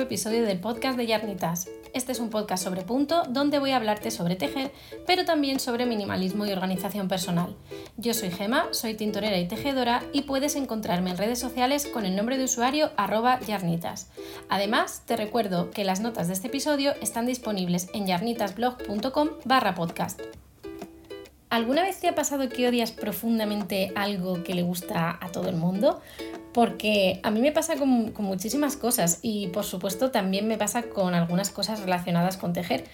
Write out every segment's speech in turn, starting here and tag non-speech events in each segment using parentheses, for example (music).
episodio del podcast de Yarnitas. Este es un podcast sobre punto donde voy a hablarte sobre tejer, pero también sobre minimalismo y organización personal. Yo soy Gema, soy tintorera y tejedora y puedes encontrarme en redes sociales con el nombre de usuario arroba yarnitas. Además, te recuerdo que las notas de este episodio están disponibles en yarnitasblog.com barra podcast. ¿Alguna vez te ha pasado que odias profundamente algo que le gusta a todo el mundo? Porque a mí me pasa con, muchísimas cosas y por supuesto también me pasa con algunas cosas relacionadas con tejer.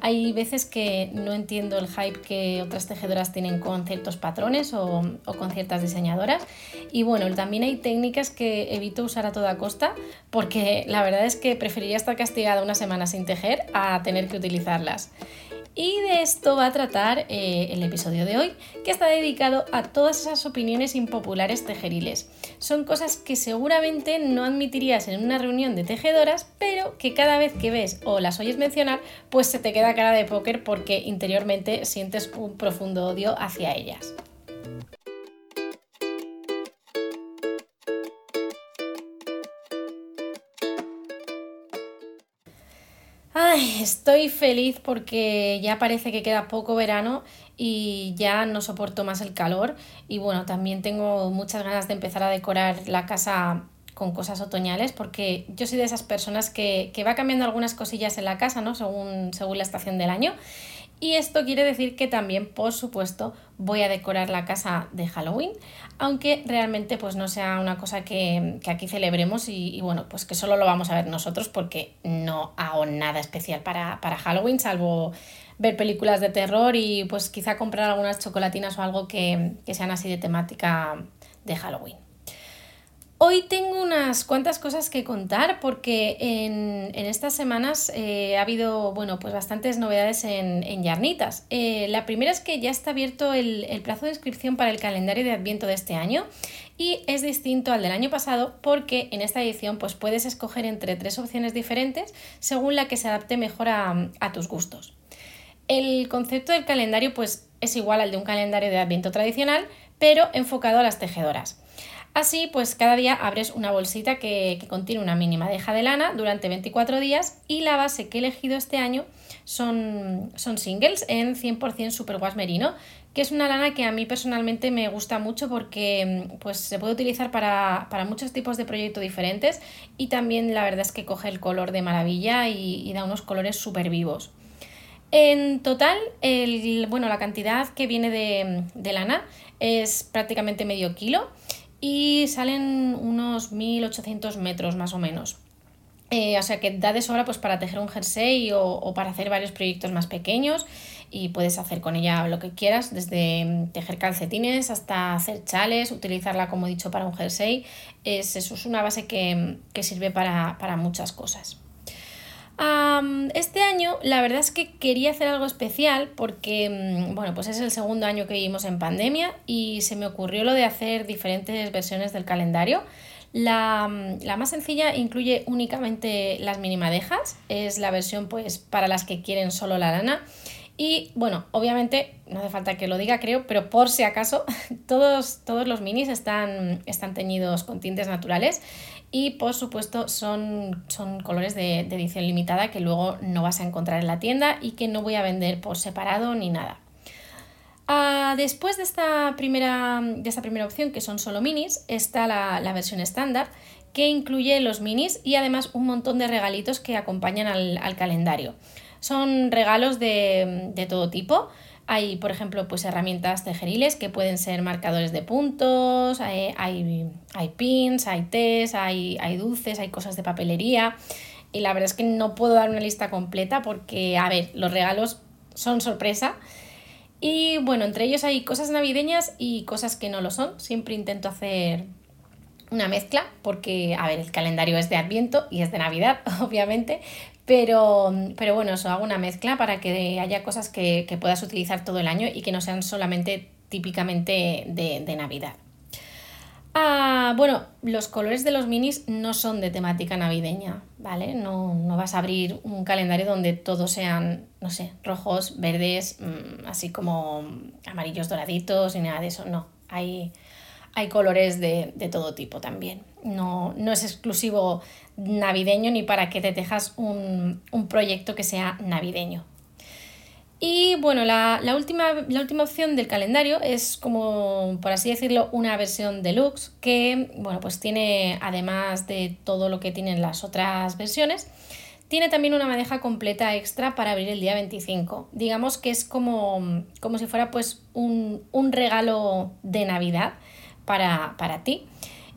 Hay veces que no entiendo el hype que otras tejedoras tienen con ciertos patrones o, o con ciertas diseñadoras y bueno, también hay técnicas que evito usar a toda costa porque la verdad es que preferiría estar castigada una semana sin tejer a tener que utilizarlas. Y de esto va a tratar eh, el episodio de hoy, que está dedicado a todas esas opiniones impopulares tejeriles. Son cosas que seguramente no admitirías en una reunión de tejedoras, pero que cada vez que ves o las oyes mencionar, pues se te queda cara de póker porque interiormente sientes un profundo odio hacia ellas. Estoy feliz porque ya parece que queda poco verano y ya no soporto más el calor y bueno, también tengo muchas ganas de empezar a decorar la casa con cosas otoñales porque yo soy de esas personas que, que va cambiando algunas cosillas en la casa, ¿no? Según, según la estación del año y esto quiere decir que también, por supuesto, voy a decorar la casa de Halloween, aunque realmente pues no sea una cosa que, aquí celebremos y, bueno, pues que solo lo vamos a ver nosotros porque no hago nada especial para, Halloween, salvo ver películas de terror y pues quizá comprar algunas chocolatinas o algo que, que sean así de temática de Halloween. Hoy tengo unas cuantas cosas que contar porque en, estas semanas eh, ha habido bueno, pues bastantes novedades en, Yarnitas. Eh, la primera es que ya está abierto el, plazo de inscripción para el calendario de Adviento de este año y es distinto al del año pasado porque en esta edición pues, puedes escoger entre tres opciones diferentes según la que se adapte mejor a, a tus gustos. El concepto del calendario pues, es igual al de un calendario de Adviento tradicional, pero enfocado a las tejedoras. Así, pues cada día abres una bolsita que, contiene una mínima deja de lana durante 24 días y la base que he elegido este año son, son singles en 100% superwash merino, que es una lana que a mí personalmente me gusta mucho porque pues, se puede utilizar para, muchos tipos de proyectos diferentes y también la verdad es que coge el color de maravilla y, da unos colores súper vivos. En total, el, bueno, la cantidad que viene de, de lana es prácticamente medio kilo y salen unos 1800 metros más o menos. Eh, o sea que da de sobra pues, para tejer un jersey o, para hacer varios proyectos más pequeños y puedes hacer con ella lo que quieras, desde mm, tejer calcetines hasta hacer chales, utilizarla como he dicho para un jersey. Es, eso es una base que, sirve para, para muchas cosas este año la verdad es que quería hacer algo especial porque, mm, bueno, pues es el segundo año que vivimos en pandemia y se me ocurrió lo de hacer diferentes versiones del calendario. La, mm, la, más sencilla incluye únicamente las minimadejas, es la versión pues para las que quieren solo la lana. Y bueno, obviamente, no hace falta que lo diga, creo, pero por si acaso, (laughs) todos, todos los minis están, están teñidos con tintes naturales y por supuesto son, son colores de, edición limitada que luego no vas a encontrar en la tienda y que no voy a vender por separado ni nada. Ah, después de esta, primera, de esta primera opción, que son solo minis, está la, versión estándar, que incluye los minis y además un montón de regalitos que acompañan al, calendario. Son regalos de, de todo tipo, hay, por ejemplo, pues herramientas tejeriles que pueden ser marcadores de puntos, hay, hay, pins, hay tés, hay, hay dulces, hay cosas de papelería. Y la verdad es que no puedo dar una lista completa porque, a ver, los regalos son sorpresa. Y bueno, entre ellos hay cosas navideñas y cosas que no lo son. Siempre intento hacer una mezcla porque, a ver, el calendario es de Adviento y es de Navidad, (laughs) obviamente, pero, pero bueno, eso hago una mezcla para que haya cosas que, puedas utilizar todo el año y que no sean solamente típicamente de, Navidad. Ah, bueno, los colores de los minis no son de temática navideña, ¿vale? No, vas a abrir un calendario donde todos sean, no sé, rojos, verdes, mm, así como amarillos doraditos y nada de eso, no. Hay, hay colores de, de todo tipo también. No, no es exclusivo navideño ni para que te tejas un, un proyecto que sea navideño. Y bueno, la, última, la última opción del calendario es como, por así decirlo, una versión deluxe que, bueno, pues tiene, además de todo lo que tienen las otras versiones, tiene también una madeja completa extra para abrir el día 25. Digamos que es como, como si fuera pues un, regalo de Navidad para, para ti.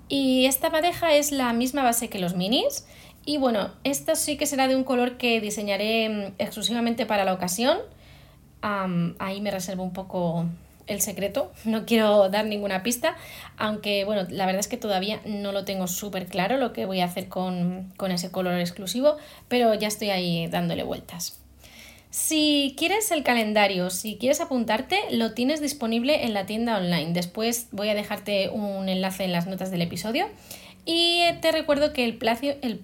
Y esta madeja es la misma base que los minis. Y bueno, esta sí que será de un color que diseñaré mm, exclusivamente para la ocasión ahí me reservo un poco el secreto, (laughs) no quiero dar ninguna pista, aunque bueno, la verdad es que todavía no lo tengo súper claro lo que voy a hacer con, con ese color exclusivo, pero ya estoy ahí dándole vueltas. Si quieres el calendario, si quieres apuntarte, lo tienes disponible en la tienda online. Después voy a dejarte un enlace en las notas del episodio. Y te recuerdo que el plazo, el,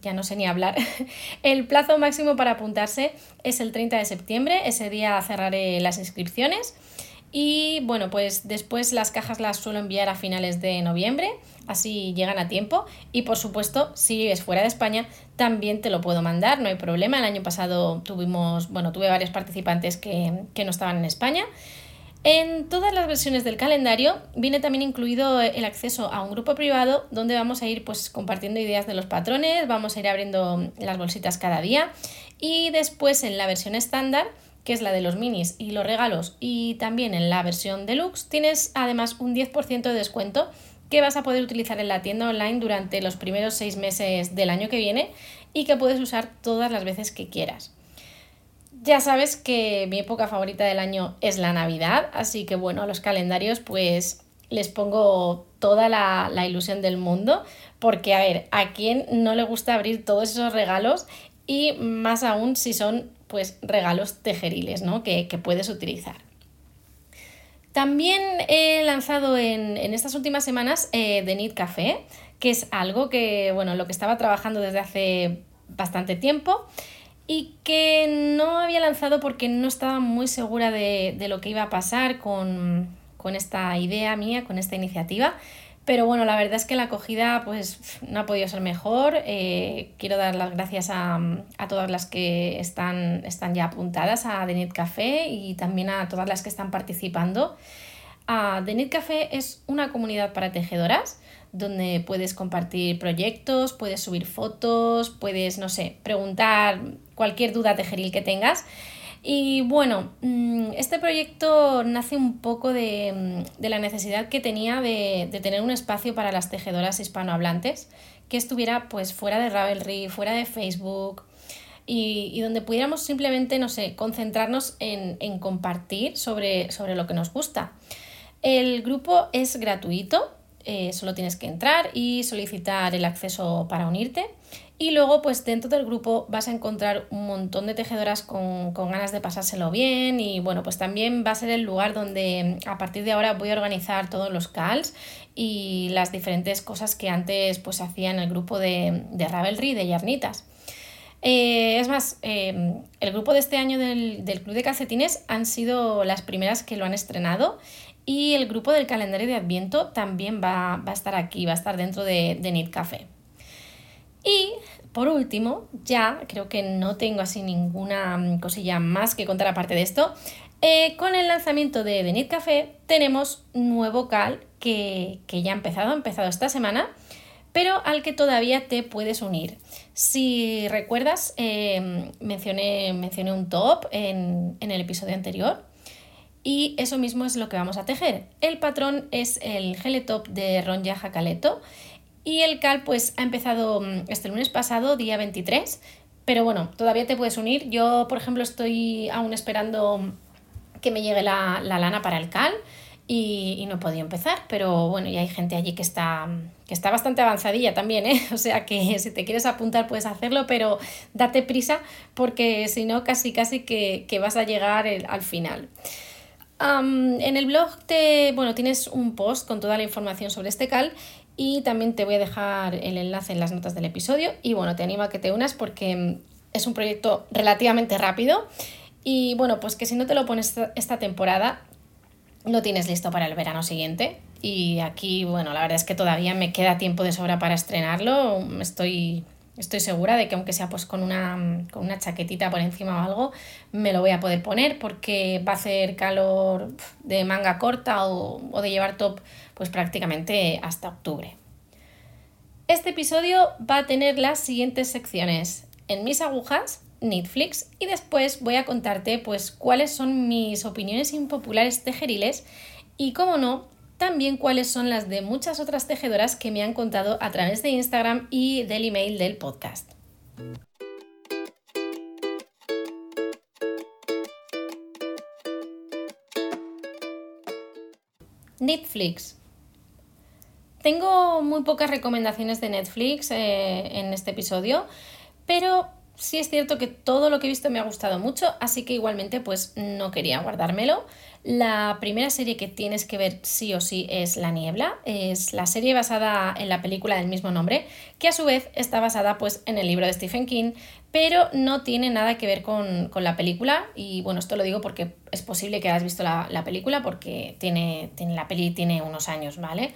ya no sé ni hablar. (laughs) El plazo máximo para apuntarse es el 30 de septiembre, ese día cerraré las inscripciones. Y bueno, pues después las cajas las suelo enviar a finales de noviembre, así llegan a tiempo. Y por supuesto, si vives fuera de España, también te lo puedo mandar, no hay problema. El año pasado tuvimos, bueno, tuve varios participantes que, que no estaban en España. En todas las versiones del calendario viene también incluido el acceso a un grupo privado donde vamos a ir pues compartiendo ideas de los patrones, vamos a ir abriendo las bolsitas cada día y después en la versión estándar que es la de los minis y los regalos y también en la versión deluxe tienes además un 10% de descuento que vas a poder utilizar en la tienda online durante los primeros seis meses del año que viene y que puedes usar todas las veces que quieras. Ya sabes que mi época favorita del año es la Navidad, así que bueno, a los calendarios pues les pongo toda la, ilusión del mundo, porque a ver, ¿a quién no le gusta abrir todos esos regalos? Y más aún si son pues regalos tejeriles, ¿no? Que, puedes utilizar. También he lanzado en, estas últimas semanas eh, The Need Café, que es algo que, bueno, lo que estaba trabajando desde hace bastante tiempo y que no había lanzado porque no estaba muy segura de, lo que iba a pasar con, esta idea mía, con esta iniciativa. Pero bueno, la verdad es que la acogida pues no ha podido ser mejor. Eh, quiero dar las gracias a, todas las que están, están ya apuntadas a The Café y también a todas las que están participando. Uh, The Café es una comunidad para tejedoras donde puedes compartir proyectos, puedes subir fotos, puedes, no sé, preguntar cualquier duda tejeril que tengas. Y bueno, mm, este proyecto nace un poco de, mm, la necesidad que tenía de, tener un espacio para las tejedoras hispanohablantes que estuviera pues fuera de Ravelry, fuera de Facebook y, donde pudiéramos simplemente, no sé, concentrarnos en, en compartir sobre, sobre lo que nos gusta. El grupo es gratuito, eh, solo tienes que entrar y solicitar el acceso para unirte. Y luego, pues dentro del grupo vas a encontrar un montón de tejedoras con, ganas de pasárselo bien. Y bueno, pues también va a ser el lugar donde a partir de ahora voy a organizar todos los calls y las diferentes cosas que antes pues hacía en el grupo de, de Ravelry de Yarnitas. Eh, es más, eh, el grupo de este año del, del, Club de Calcetines han sido las primeras que lo han estrenado y el grupo del calendario de Adviento también va, a estar aquí, va a estar dentro de, de Café. Y por último, ya creo que no tengo así ninguna mm, cosilla más que contar aparte de esto. Eh, con el lanzamiento de The Café tenemos nuevo cal que, ya ha empezado, ha empezado esta semana, pero al que todavía te puedes unir. Si recuerdas, eh, mencioné, mencioné, un top en, en el episodio anterior y eso mismo es lo que vamos a tejer. El patrón es el Geletop de Ronja Jacaleto y el cal pues ha empezado mm, este lunes pasado, día 23, pero bueno, todavía te puedes unir. Yo, por ejemplo, estoy aún esperando que me llegue la, lana para el cal y, no he podido empezar, pero bueno, ya hay gente allí que está, que está bastante avanzadilla también, ¿eh? (laughs) O sea que si te quieres apuntar puedes hacerlo, pero date prisa porque si no, casi casi que, vas a llegar al final en el blog te, bueno, tienes un post con toda la información sobre este cal y también te voy a dejar el enlace en las notas del episodio y bueno, te animo a que te unas porque es un proyecto relativamente rápido y bueno, pues que si no te lo pones esta temporada lo tienes listo para el verano siguiente. Y aquí, bueno, la verdad es que todavía me queda tiempo de sobra para estrenarlo. Estoy, estoy segura de que aunque sea pues con una, con una chaquetita por encima o algo, me lo voy a poder poner porque va a hacer calor de manga corta o, o de llevar top pues prácticamente hasta octubre. Este episodio va a tener las siguientes secciones. En mis agujas, Netflix y después voy a contarte pues cuáles son mis opiniones impopulares tejeriles y como no, también cuáles son las de muchas otras tejedoras que me han contado a través de Instagram y del email del podcast. Netflix. Tengo muy pocas recomendaciones de Netflix eh, en este episodio, pero sí es cierto que todo lo que he visto me ha gustado mucho, así que igualmente pues no quería guardármelo. La primera serie que tienes que ver sí o sí es La Niebla, es la serie basada en la película del mismo nombre, que a su vez está basada pues en el libro de Stephen King, pero no tiene nada que ver con, la película y bueno, esto lo digo porque es posible que hayas visto la, película porque tiene, tiene, la peli tiene unos años, ¿vale?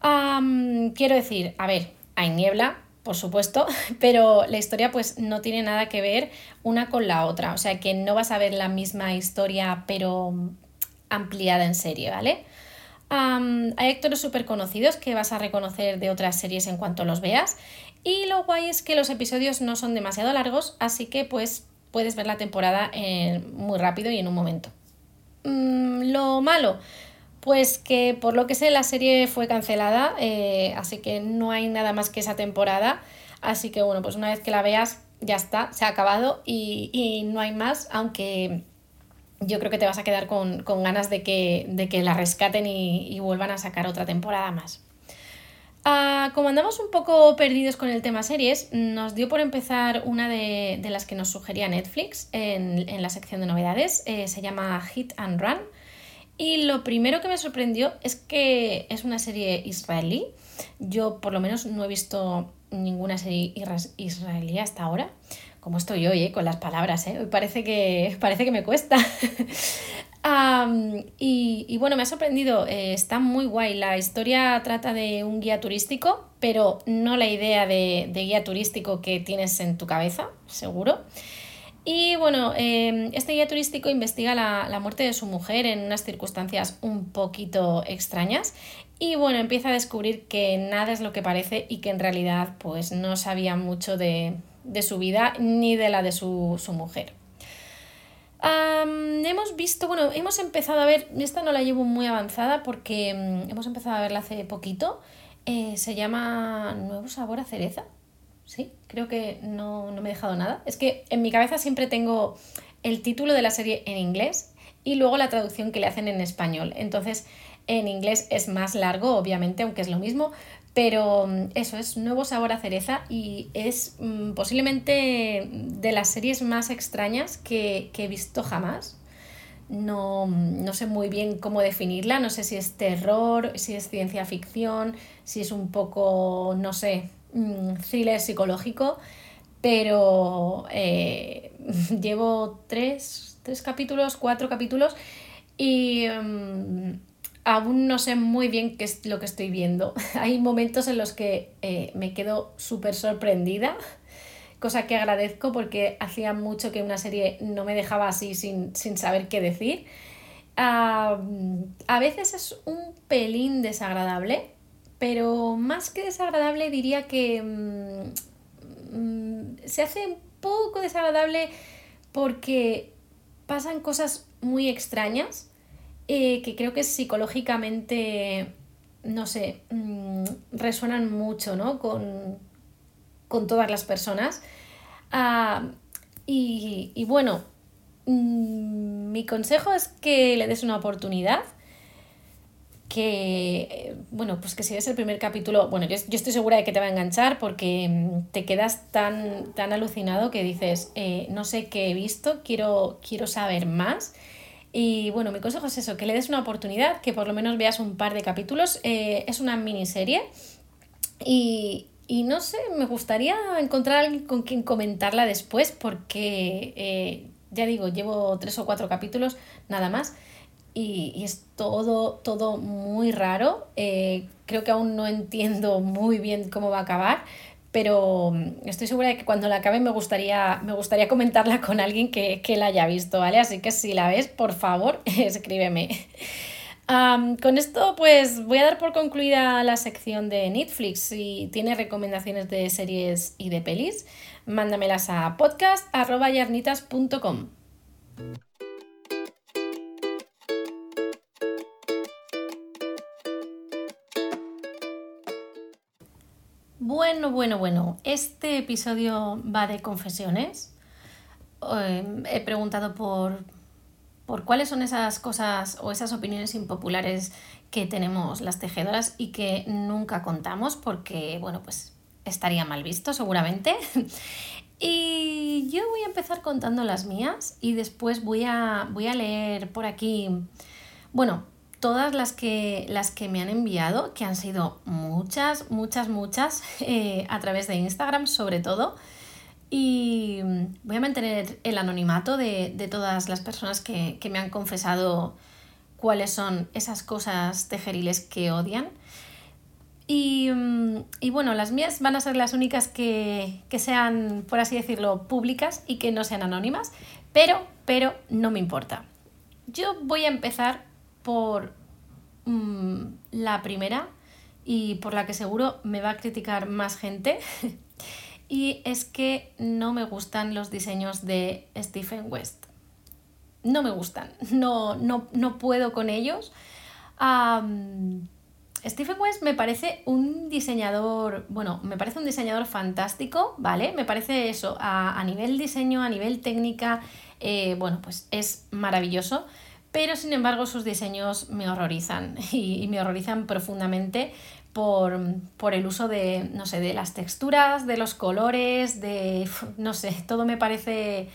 Quiero decir, a ver, hay niebla, por supuesto, (laughs) pero la historia pues no tiene nada que ver una con la otra, o sea que no vas a ver la misma historia pero ampliada en serie, ¿vale? hay actores súper conocidos que vas a reconocer de otras series en cuanto los veas y lo guay es que los episodios no son demasiado largos, así que pues puedes ver la temporada muy rápido y en un momento. Mm, lo malo, pues que por lo que sé la serie fue cancelada, eh, así que no hay nada más que esa temporada. Así que bueno, pues una vez que la veas ya está, se ha acabado y, no hay más, aunque yo creo que te vas a quedar con, ganas de que, de que, la rescaten y, vuelvan a sacar otra temporada más. Ah, como andamos un poco perdidos con el tema series, nos dio por empezar una de, las que nos sugería Netflix en, la sección de novedades. Eh, se llama Hit and Run. Y lo primero que me sorprendió es que es una serie israelí. Yo por lo menos no he visto ninguna serie israelí hasta ahora. Como estoy hoy, eh, con las palabras, ¿eh? Hoy parece que, parece que me cuesta. (laughs) y, bueno, me ha sorprendido, eh, está muy guay. La historia trata de un guía turístico, pero no la idea de, de guía turístico que tienes en tu cabeza, seguro. Y bueno, em, este guía turístico investiga la, muerte de su mujer en unas circunstancias un poquito extrañas. Y bueno, empieza a descubrir que nada es lo que parece y que en realidad pues no sabía mucho de, su vida ni de la de su, mujer. hemos visto, bueno, hemos empezado a ver, esta no la llevo muy avanzada porque mm, hemos empezado a verla hace poquito, eh, se llama Nuevo Sabor a Cereza, sí, creo que no, me he dejado nada. Es que en mi cabeza siempre tengo el título de la serie en inglés y luego la traducción que le hacen en español. Entonces, en inglés es más largo, obviamente, aunque es lo mismo, pero mm, eso es nuevo sabor a cereza y es mm, posiblemente de las series más extrañas que, he visto jamás. No, no, sé muy bien cómo definirla, no sé si es terror, si es ciencia ficción, si es un poco, no sé, Mm, thriller psicológico, pero eh, (laughs) llevo tres, capítulos, cuatro capítulos y mm, aún no sé muy bien qué es lo que estoy viendo. (laughs) Hay momentos en los que eh, me quedo súper sorprendida, (laughs) cosa que agradezco porque hacía mucho que una serie no me dejaba así sin, saber qué decir. a veces es un pelín desagradable, pero más que desagradable diría que mm, mm, se hace un poco desagradable porque pasan cosas muy extrañas eh, que creo que psicológicamente, no sé, mm, resuenan mucho ¿no? con, todas las personas. Ah, y, y, bueno, mi consejo es que le des una oportunidad que, bueno, pues que si ves el primer capítulo, bueno, yo, estoy segura de que te va a enganchar porque mm, te quedas tan, tan alucinado que dices, eh, no sé qué he visto, quiero, quiero saber más. Y bueno, mi consejo es eso, que le des una oportunidad, que por lo menos veas un par de capítulos. Eh, es una miniserie y, y no sé, me gustaría encontrar alguien con quien comentarla después porque, eh, ya digo, llevo tres o cuatro capítulos nada más y, es todo, todo muy raro. Eh, creo que aún no entiendo muy bien cómo va a acabar, pero mm, estoy segura de que cuando la acabe me gustaría, me gustaría comentarla con alguien que, la haya visto, ¿vale? Así que si la ves, por favor, (laughs) escríbeme. con esto, pues voy a dar por concluida la sección de Netflix. Si tienes recomendaciones de series y de pelis, mándamelas a podcast.yarnitas.com. Bueno, bueno, bueno, este episodio va de confesiones. Em, he preguntado por, por cuáles son esas cosas o esas opiniones impopulares que tenemos las tejedoras y que nunca contamos porque, bueno, pues estaría mal visto seguramente. (laughs) y yo voy a empezar contando las mías y después voy a, voy a leer por aquí, bueno, todas las que, las que me han enviado, que han sido muchas, muchas, muchas, (laughs) eh, a través de Instagram sobre todo. Y voy a mantener el anonimato de, todas las personas que, me han confesado cuáles son esas cosas tejeriles que odian. Y, bueno, las mías van a ser las únicas que, que, sean, por así decirlo, públicas y que no sean anónimas, pero, pero no me importa. Yo voy a empezar por mm, la primera y por la que seguro me va a criticar más gente. (laughs) y es que no me gustan los diseños de Stephen West. No me gustan, no, no, puedo con ellos. Stephen West me parece un diseñador, bueno, me parece un diseñador fantástico, ¿vale? Me parece eso, a, nivel diseño, a nivel técnica, eh, bueno, pues es maravilloso pero sin embargo sus diseños me horrorizan (laughs) y, me horrorizan profundamente por, el uso de, no sé, de las texturas, de los colores, de, (laughs) no sé, todo me parece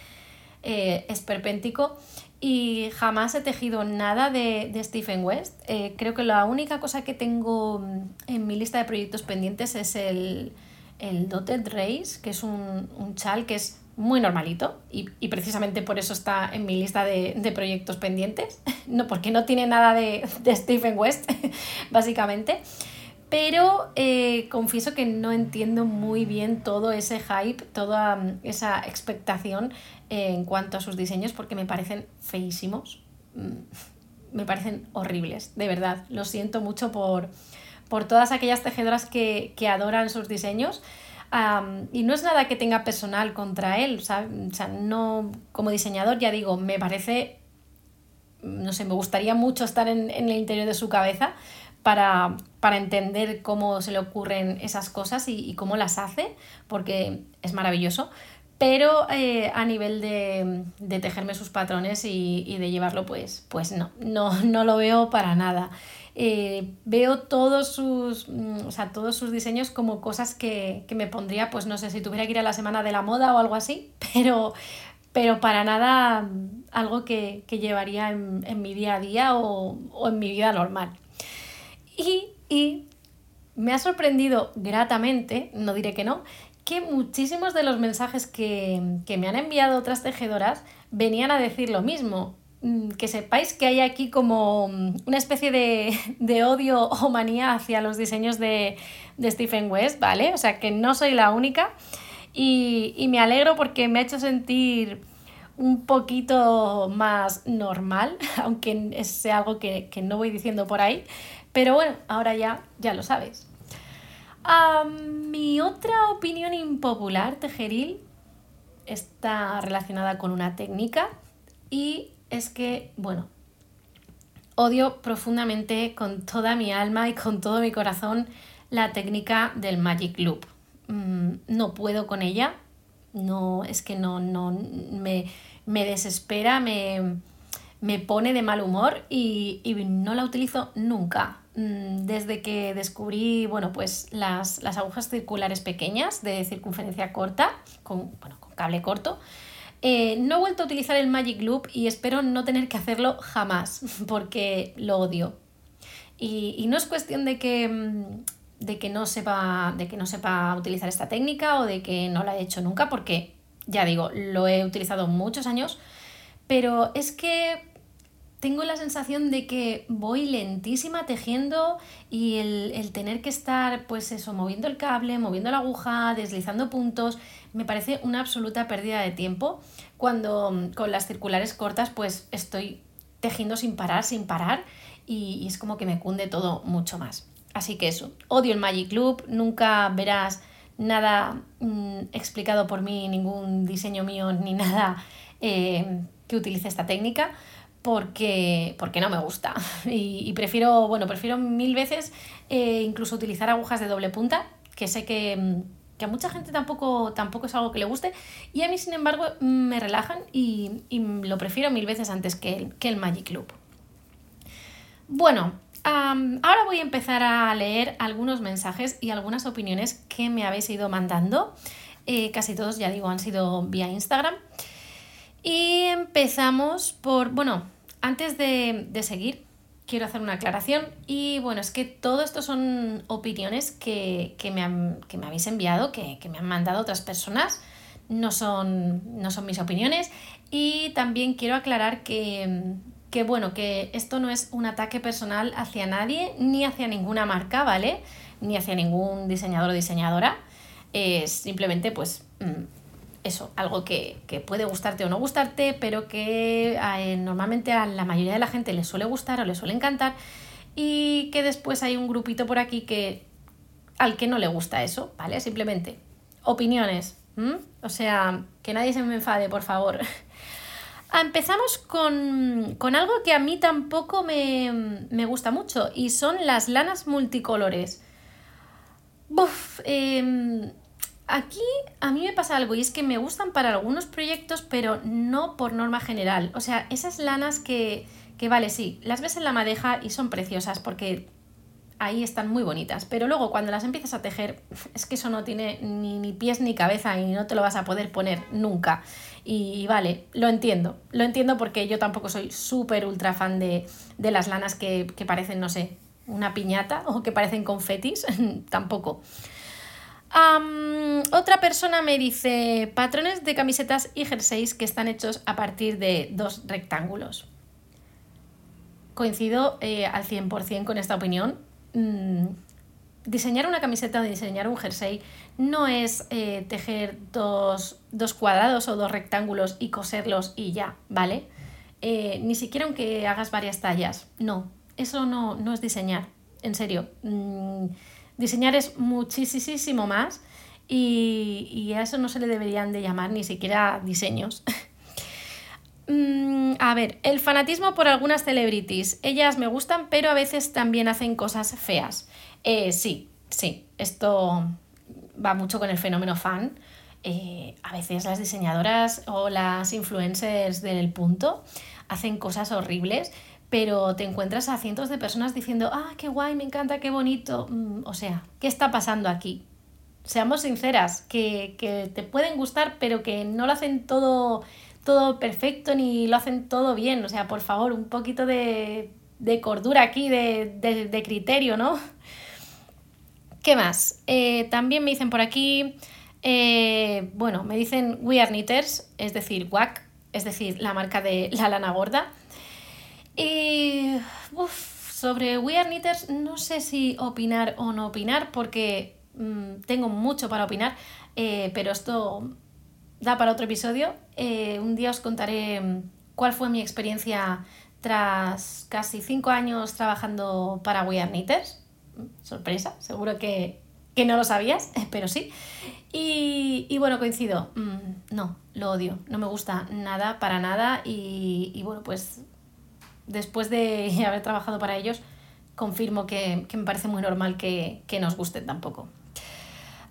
eh, esperpéntico y jamás he tejido nada de, Stephen West. Eh, creo que la única cosa que tengo en mi lista de proyectos pendientes es el, el Dotted Race, que es un, un chal que es muy normalito y, precisamente por eso está en mi lista de, proyectos pendientes, (laughs) no porque no tiene nada de, Stephen West, (laughs) básicamente. Pero eh, confieso que no entiendo muy bien todo ese hype, toda mm, esa expectación en cuanto a sus diseños, porque me parecen feísimos, mm, me parecen horribles, de verdad. Lo siento mucho por, por todas aquellas tejedoras que, que adoran sus diseños y no es nada que tenga personal contra él, o sea, no, como diseñador, ya digo, me parece, no sé, me gustaría mucho estar en, el interior de su cabeza para, entender cómo se le ocurren esas cosas y, cómo las hace, porque es maravilloso. Pero eh, a nivel de, tejerme sus patrones y, y, de llevarlo, pues, pues no, no, no lo veo para nada. Eh, veo todos sus, mm, todos sus diseños como cosas que, me pondría, pues no sé, si tuviera que ir a la semana de la moda o algo así, (laughs) pero, pero para nada mm, algo que, llevaría en, mi día a día o, en mi vida normal. Y, me ha sorprendido gratamente, no diré que no, que muchísimos de los mensajes que, que me han enviado otras tejedoras venían a decir lo mismo. Mm, que sepáis que hay aquí como mm, una especie de, (laughs) odio o manía hacia los diseños de, Stephen West, ¿vale? O sea que no soy la única y, me alegro porque me ha hecho sentir un poquito más normal, (laughs) aunque sea algo que, no voy diciendo por ahí, pero bueno, ahora ya, ya lo sabéis. mi otra opinión impopular, Tejeril, está relacionada con una técnica y es que, bueno, odio profundamente con toda mi alma y con todo mi corazón la técnica del Magic Loop. Mm, no puedo con ella, no, es que no, no, me, desespera, me, pone de mal humor y, no la utilizo nunca. Mm, desde que descubrí, bueno, pues las, las agujas circulares pequeñas de circunferencia corta, con, bueno, con cable corto, eh, no he vuelto a utilizar el Magic Loop y espero no tener que hacerlo jamás, (laughs) porque lo odio. Y, no es cuestión de que, mm, de, que no sepa, de que no sepa utilizar esta técnica o de que no la he hecho nunca, porque ya digo, lo he utilizado muchos años, pero es que tengo la sensación de que voy lentísima tejiendo y el, tener que estar, pues eso, moviendo el cable, moviendo la aguja, deslizando puntos, me parece una absoluta pérdida de tiempo cuando mm, con las circulares cortas pues estoy tejiendo sin parar, sin parar y, es como que me cunde todo mucho más. Así que eso, odio el Magic Loop, nunca verás nada mm, explicado por mí, ningún diseño mío ni nada eh, que utilice esta técnica porque, porque no me gusta. (laughs) Y, prefiero, bueno, prefiero mil veces eh, incluso utilizar agujas de doble punta, que sé que, a mucha gente tampoco, tampoco es algo que le guste, y a mí, sin embargo, me relajan y, lo prefiero mil veces antes que el, que el Magic Loop. Bueno, ahora voy a empezar a leer algunos mensajes y algunas opiniones que me habéis ido mandando. Eh, casi todos, ya digo, han sido vía Instagram. Y empezamos por, bueno, antes de, seguir, quiero hacer una aclaración. Y bueno, es que todo esto son opiniones que, me, que me, habéis enviado, que, me han mandado otras personas. No son, no son mis opiniones. Y también quiero aclarar que, que, bueno, que esto no es un ataque personal hacia nadie, ni hacia ninguna marca, ¿vale? Ni hacia ningún diseñador o diseñadora. Es simplemente, pues. Mm, eso, algo que, puede gustarte o no gustarte, pero que eh, normalmente a la mayoría de la gente le suele gustar o le suele encantar y que después hay un grupito por aquí que al que no le gusta eso, ¿vale? Simplemente opiniones, o sea, que nadie se me enfade, por favor. (laughs) Ah, empezamos con, algo que a mí tampoco me, gusta mucho y son las lanas multicolores. Buf, eh, Aquí a mí me pasa algo y es que me gustan para algunos proyectos, pero no por norma general. O sea, esas lanas que, que vale, sí, las ves en la madeja y son preciosas porque ahí están muy bonitas, pero luego cuando las empiezas a tejer (laughs) es que eso no tiene ni, ni pies ni cabeza y no te lo vas a poder poner nunca. Y, vale, lo entiendo, lo entiendo porque yo tampoco soy súper ultra fan de, de, las lanas que, que parecen, no sé, una piñata (laughs) o que parecen confetis, (laughs) tampoco otra persona me dice patrones de camisetas y jerseys que están hechos a partir de dos rectángulos. Coincido eh, al 100% con esta opinión. Mm, diseñar una camiseta o diseñar un jersey no es eh, tejer dos, cuadrados o dos rectángulos y coserlos y ya, ¿vale? Eh, ni siquiera aunque hagas varias tallas. No, eso no, no es diseñar, en serio. Mm, Diseñar es muchísimo más y, a eso no se le deberían de llamar ni siquiera diseños. (laughs) Mm, a ver, el fanatismo por algunas celebrities. Ellas me gustan, pero a veces también hacen cosas feas. Eh, sí, sí, esto va mucho con el fenómeno fan. Eh, a veces las diseñadoras o las influencers del punto hacen cosas horribles pero te encuentras a cientos de personas diciendo, ah, qué guay, me encanta, qué bonito. Mm, o sea, ¿qué está pasando aquí? Seamos sinceras, que, te pueden gustar, pero que no lo hacen todo, todo perfecto ni lo hacen todo bien. O sea, por favor, un poquito de, cordura aquí, de, criterio, ¿no? ¿Qué más? Eh, también me dicen por aquí, eh, bueno, me dicen We Are Knitters, es decir, WAC, es decir, la marca de la lana gorda. Y sobre We Are Knitters no sé si opinar o no opinar porque mm, tengo mucho para opinar, eh, pero esto da para otro episodio. Eh, un día os contaré mm, cuál fue mi experiencia tras casi cinco años trabajando para We Are Knitters. Mm, sorpresa, seguro que, no lo sabías, (laughs) pero sí. Y, bueno, coincido, no, lo odio, no me gusta nada, para nada. Y, y bueno, pues después de (laughs) haber trabajado para ellos, confirmo que, me parece muy normal que, nos gusten tampoco.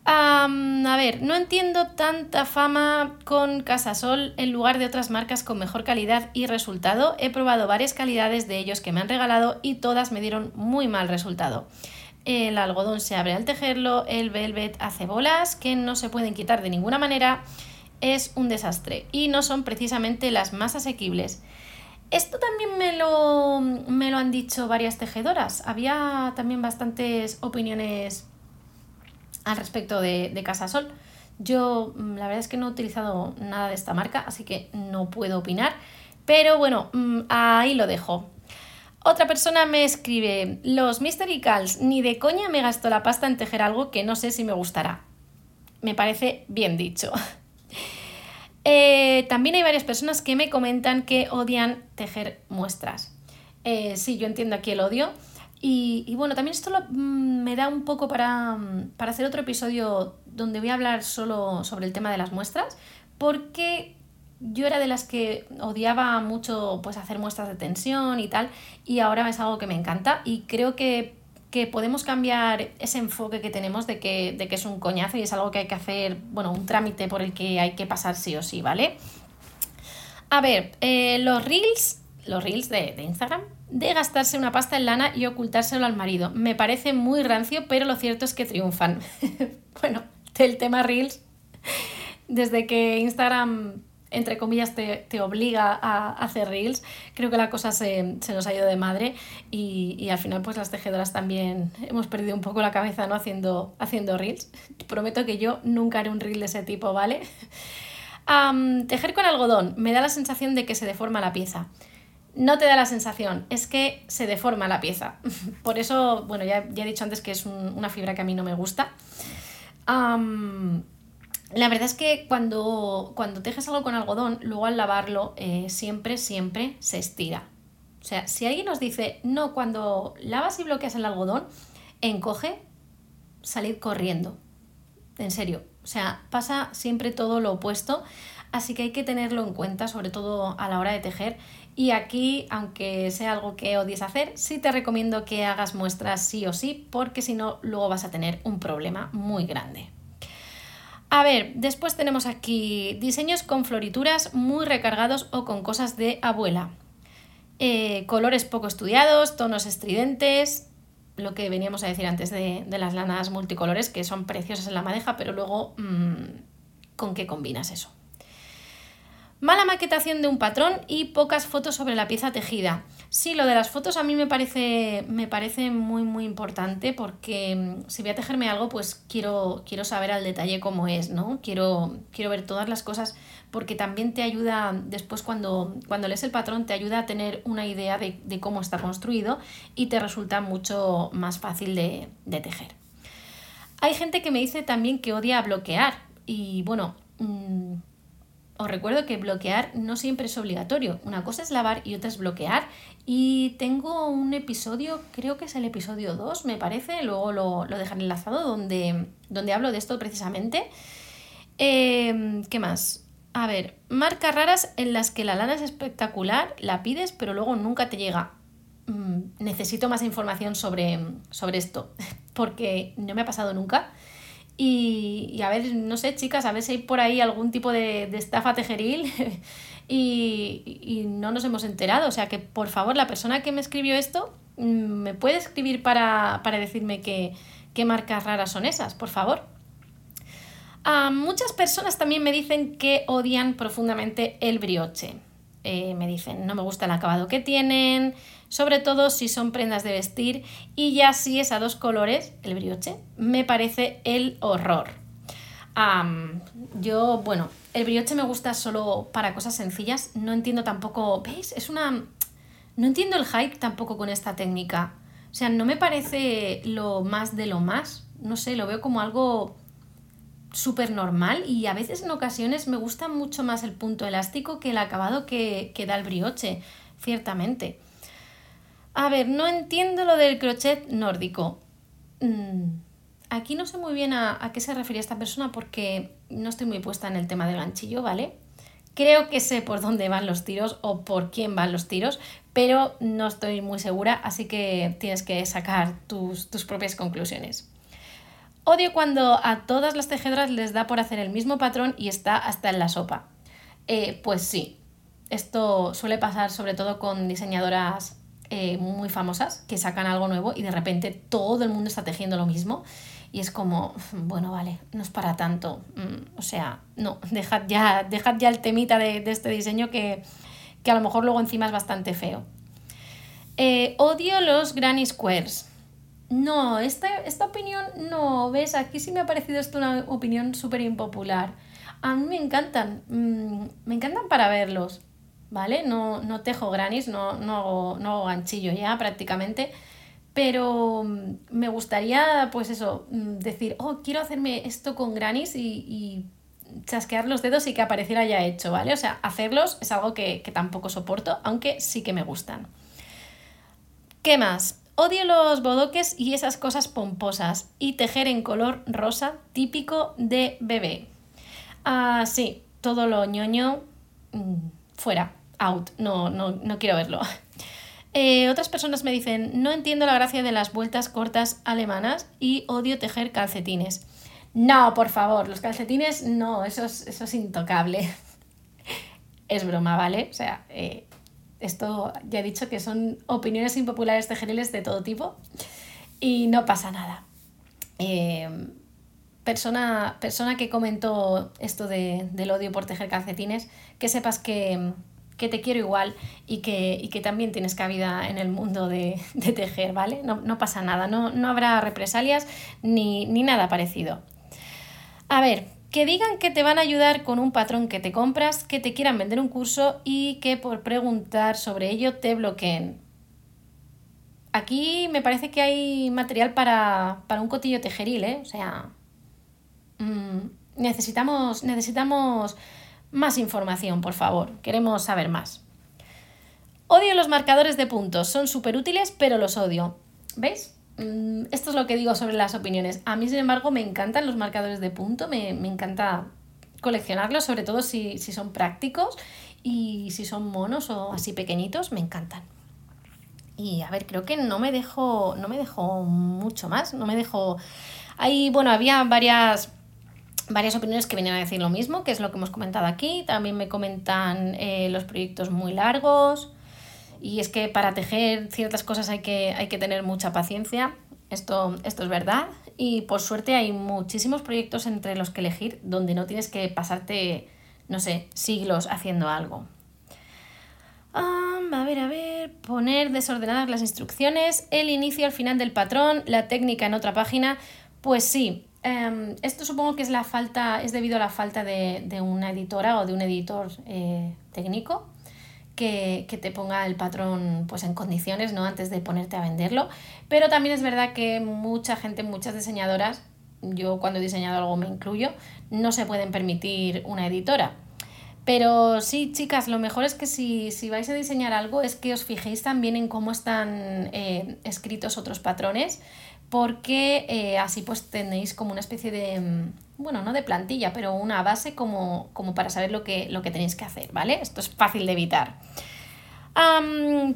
a ver, no entiendo tanta fama con Casasol en lugar de otras marcas con mejor calidad y resultado. He probado varias calidades de ellos que me han regalado y todas me dieron muy mal resultado. El algodón se abre al tejerlo, el velvet hace bolas que no se pueden quitar de ninguna manera. Es un desastre y no son precisamente las más asequibles. Esto también me lo, me lo han dicho varias tejedoras. Había también bastantes opiniones al respecto de, de Casasol. Yo mm, la verdad es que no he utilizado nada de esta marca, así que no puedo opinar. Pero bueno, mm, ahí lo dejo. Otra persona me escribe, los Mystery Calls, ni de coña me gasto la pasta en tejer algo que no sé si me gustará. Me parece bien dicho. (laughs) Eh, también hay varias personas que me comentan que odian tejer muestras. Eh, sí, yo entiendo aquí el odio. Y, bueno, también esto mm, me da un poco para, mm, para hacer otro episodio donde voy a hablar solo sobre el tema de las muestras, porque yo era de las que odiaba mucho pues hacer muestras de tensión y tal, y ahora es algo que me encanta y creo que, podemos cambiar ese enfoque que tenemos de que, de que, es un coñazo y es algo que hay que hacer, bueno, un trámite por el que hay que pasar sí o sí, ¿vale? A ver, eh, los reels, los reels de, de Instagram, de gastarse una pasta en lana y ocultárselo al marido. Me parece muy rancio, pero lo cierto es que triunfan. (laughs) bueno, del tema reels, desde que Instagram entre comillas, te, obliga a hacer reels, creo que la cosa se, nos ha ido de madre y, al final pues las tejedoras también hemos perdido un poco la cabeza ¿no? haciendo, haciendo reels. Prometo que yo nunca haré un reel de ese tipo, ¿vale? tejer con algodón me da la sensación de que se deforma la pieza. No te da la sensación, es que se deforma la pieza. (laughs) Por eso, bueno, ya, he dicho antes que es una fibra que a mí no me gusta. La verdad es que cuando, cuando tejes algo con algodón, luego al lavarlo, eh, siempre, siempre se estira. O sea, si alguien nos dice, no, cuando lavas y bloqueas el algodón, encoge, salid corriendo. En serio. O sea, pasa siempre todo lo opuesto. Así que hay que tenerlo en cuenta, sobre todo a la hora de tejer. Y aquí, aunque sea algo que odies hacer, sí te recomiendo que hagas muestras sí o sí, porque si no, luego vas a tener un problema muy grande. A ver, después tenemos aquí diseños con florituras muy recargados o con cosas de abuela. Eh, colores poco estudiados, tonos estridentes, lo que veníamos a decir antes de, las lanas multicolores, que son preciosas en la madeja, pero luego, mm, ¿con qué combinas eso? Mala maquetación de un patrón y pocas fotos sobre la pieza tejida. Sí, lo de las fotos a mí me parece, me parece muy muy importante porque mm, si voy a tejerme algo pues quiero, quiero saber al detalle cómo es, ¿no? Quiero, quiero ver todas las cosas porque también te ayuda después cuando, cuando lees el patrón te ayuda a tener una idea de, cómo está construido y te resulta mucho más fácil de, de tejer. Hay gente que me dice también que odia bloquear y bueno... Mmm, os recuerdo que bloquear no siempre es obligatorio. Una cosa es lavar y otra es bloquear. Y tengo un episodio, creo que es el episodio 2, me parece, luego lo, lo dejaré enlazado, donde, donde hablo de esto precisamente. Em, ¿Qué más? A ver, marcas raras en las que la lana es espectacular, la pides, pero luego nunca te llega. Mm, necesito más información sobre, sobre esto, (laughs) porque no me ha pasado nunca. Y, a ver, no sé, chicas, a ver si hay por ahí algún tipo de, estafa tejeril (laughs) y, no nos hemos enterado. O sea que, por favor, la persona que me escribió esto, mm, ¿me puede escribir para, decirme qué, marcas raras son esas, por favor? muchas personas también me dicen que odian profundamente el brioche. Eh, me dicen, no me gusta el acabado que tienen, sobre todo si son prendas de vestir y ya si es a dos colores, el brioche, me parece el horror. yo, bueno, el brioche me gusta solo para cosas sencillas, no entiendo tampoco, ¿veis? Es una... No entiendo el hype tampoco con esta técnica. O sea, no me parece lo más de lo más. No sé, lo veo como algo súper normal y a veces en ocasiones me gusta mucho más el punto elástico que el acabado que, que da el brioche, ciertamente. A ver, no entiendo lo del crochet nórdico. Mm, aquí no sé muy bien a, qué se refería esta persona porque no estoy muy puesta en el tema del ganchillo, ¿vale? Creo que sé por dónde van los tiros o por quién van los tiros, pero no estoy muy segura, así que tienes que sacar tus, propias conclusiones. Odio cuando a todas las tejedoras les da por hacer el mismo patrón y está hasta en la sopa. Eh, pues sí, esto suele pasar sobre todo con diseñadoras eh, muy famosas que sacan algo nuevo y de repente todo el mundo está tejiendo lo mismo y es como, bueno, vale, no es para tanto. Mm, o sea, no, dejad ya, dejad ya el temita de, este diseño que, a lo mejor luego encima es bastante feo. Eh, odio los granny squares. No, esta, esta opinión no, ves, aquí sí me ha parecido esto una opinión súper impopular. A mí me encantan, mm, me encantan para verlos ¿vale? No, no tejo granis, no, no, hago, no hago ganchillo ya prácticamente, pero mm, me gustaría, pues eso, mm, decir, oh, quiero hacerme esto con granis y, chasquear los dedos y que apareciera ya hecho, ¿vale? O sea, hacerlos es algo que, que tampoco soporto, aunque sí que me gustan. ¿Qué más? Odio los bodoques y esas cosas pomposas y tejer en color rosa típico de bebé. Ah, sí, todo lo ñoño mm, fuera, out, no, no, no quiero verlo. Eh, otras personas me dicen, no entiendo la gracia de las vueltas cortas alemanas y odio tejer calcetines. No, por favor, los calcetines no, eso es, es intocable. (laughs) es broma, ¿vale? O sea, eh, esto ya he dicho que son opiniones impopulares tejeriles de todo tipo y no pasa nada. Eh, persona, persona que comentó esto del odio por tejer calcetines, que sepas que, te quiero igual y que, que, también tienes cabida en el mundo de, tejer, ¿vale? No, pasa nada, no, no habrá represalias ni, ni nada parecido. A ver, que digan que te van a ayudar con un patrón que te compras, que te quieran vender un curso y que por preguntar sobre ello te bloqueen. Aquí me parece que hay material para, un cotillo tejeril, ¿eh? O sea, mm, necesitamos, necesitamos más información, por favor. Queremos saber más. Odio los marcadores de puntos, son súper útiles, pero los odio. ¿Veis? Mm, esto es lo que digo sobre las opiniones. A mí, sin embargo, me encantan los marcadores de punto, me, encanta coleccionarlos, sobre todo si, son prácticos y si son monos o así pequeñitos, me encantan. Y a ver, creo que no me dejo, no me dejo mucho más, no me dejo... Ahí, bueno, había varias, varias opiniones que venían a decir lo mismo, que es lo que hemos comentado aquí. También me comentan eh, los proyectos muy largos, y es que para tejer ciertas cosas hay que, hay que tener mucha paciencia. Esto, esto es verdad. Y por suerte hay muchísimos proyectos entre los que elegir donde no tienes que pasarte, no sé, siglos haciendo algo. a ver, a ver, poner desordenadas las instrucciones, el inicio al final del patrón, la técnica en otra página. Pues sí, em, esto supongo que es la falta, es debido a la falta de, una editora o de un editor eh, técnico que, te ponga el patrón pues en condiciones, ¿no? Antes de ponerte a venderlo. Pero también es verdad que mucha gente, muchas diseñadoras, yo cuando he diseñado algo me incluyo, no se pueden permitir una editora. Pero sí, chicas, lo mejor es que si, vais a diseñar algo es que os fijéis también en cómo están eh, escritos otros patrones, porque eh, así pues tenéis como una especie de, bueno, no de plantilla, pero una base como, para saber lo que, lo que tenéis que hacer, ¿vale? Esto es fácil de evitar.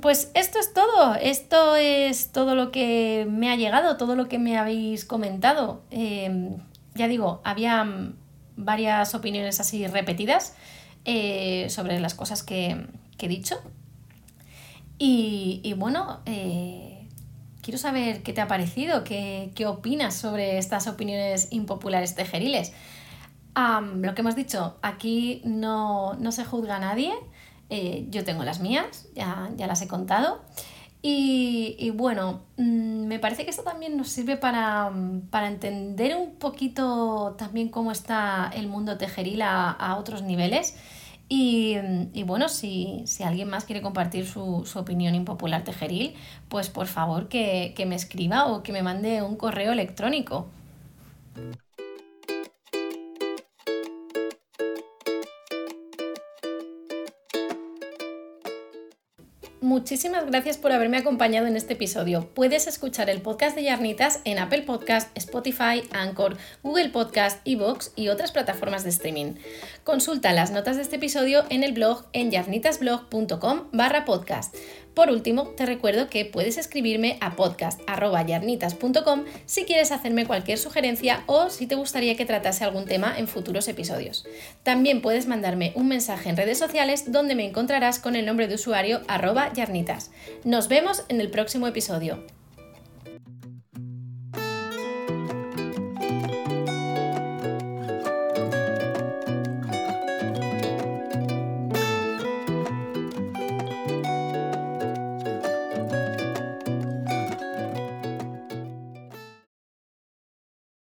pues esto es todo, esto es todo lo que me ha llegado, todo lo que me habéis comentado. Em, ya digo, había varias opiniones así repetidas eh, sobre las cosas que, he dicho. Y, bueno, eh, quiero saber qué te ha parecido, qué, opinas sobre estas opiniones impopulares tejeriles. lo que hemos dicho, aquí no, se juzga a nadie, eh, yo tengo las mías, ya, las he contado. Y, bueno, mm, me parece que esto también nos sirve para, entender un poquito también cómo está el mundo tejeril a otros niveles y, bueno, si, alguien más quiere compartir su, opinión impopular tejeril, pues por favor que, que me escriba o que me mande un correo electrónico. Muchísimas gracias por haberme acompañado en este episodio. Puedes escuchar el podcast de Yarnitas en Apple Podcast, Spotify, Anchor, Google Podcast, Evox y otras plataformas de streaming. Consulta las notas de este episodio en el blog en yarnitasblog.com barra podcast. Por último, te recuerdo que puedes escribirme a podcast.yarnitas.com si quieres hacerme cualquier sugerencia o si te gustaría que tratase algún tema en futuros episodios. También puedes mandarme un mensaje en redes sociales donde me encontrarás con el nombre de usuario yarnitas. Nos vemos en el próximo episodio.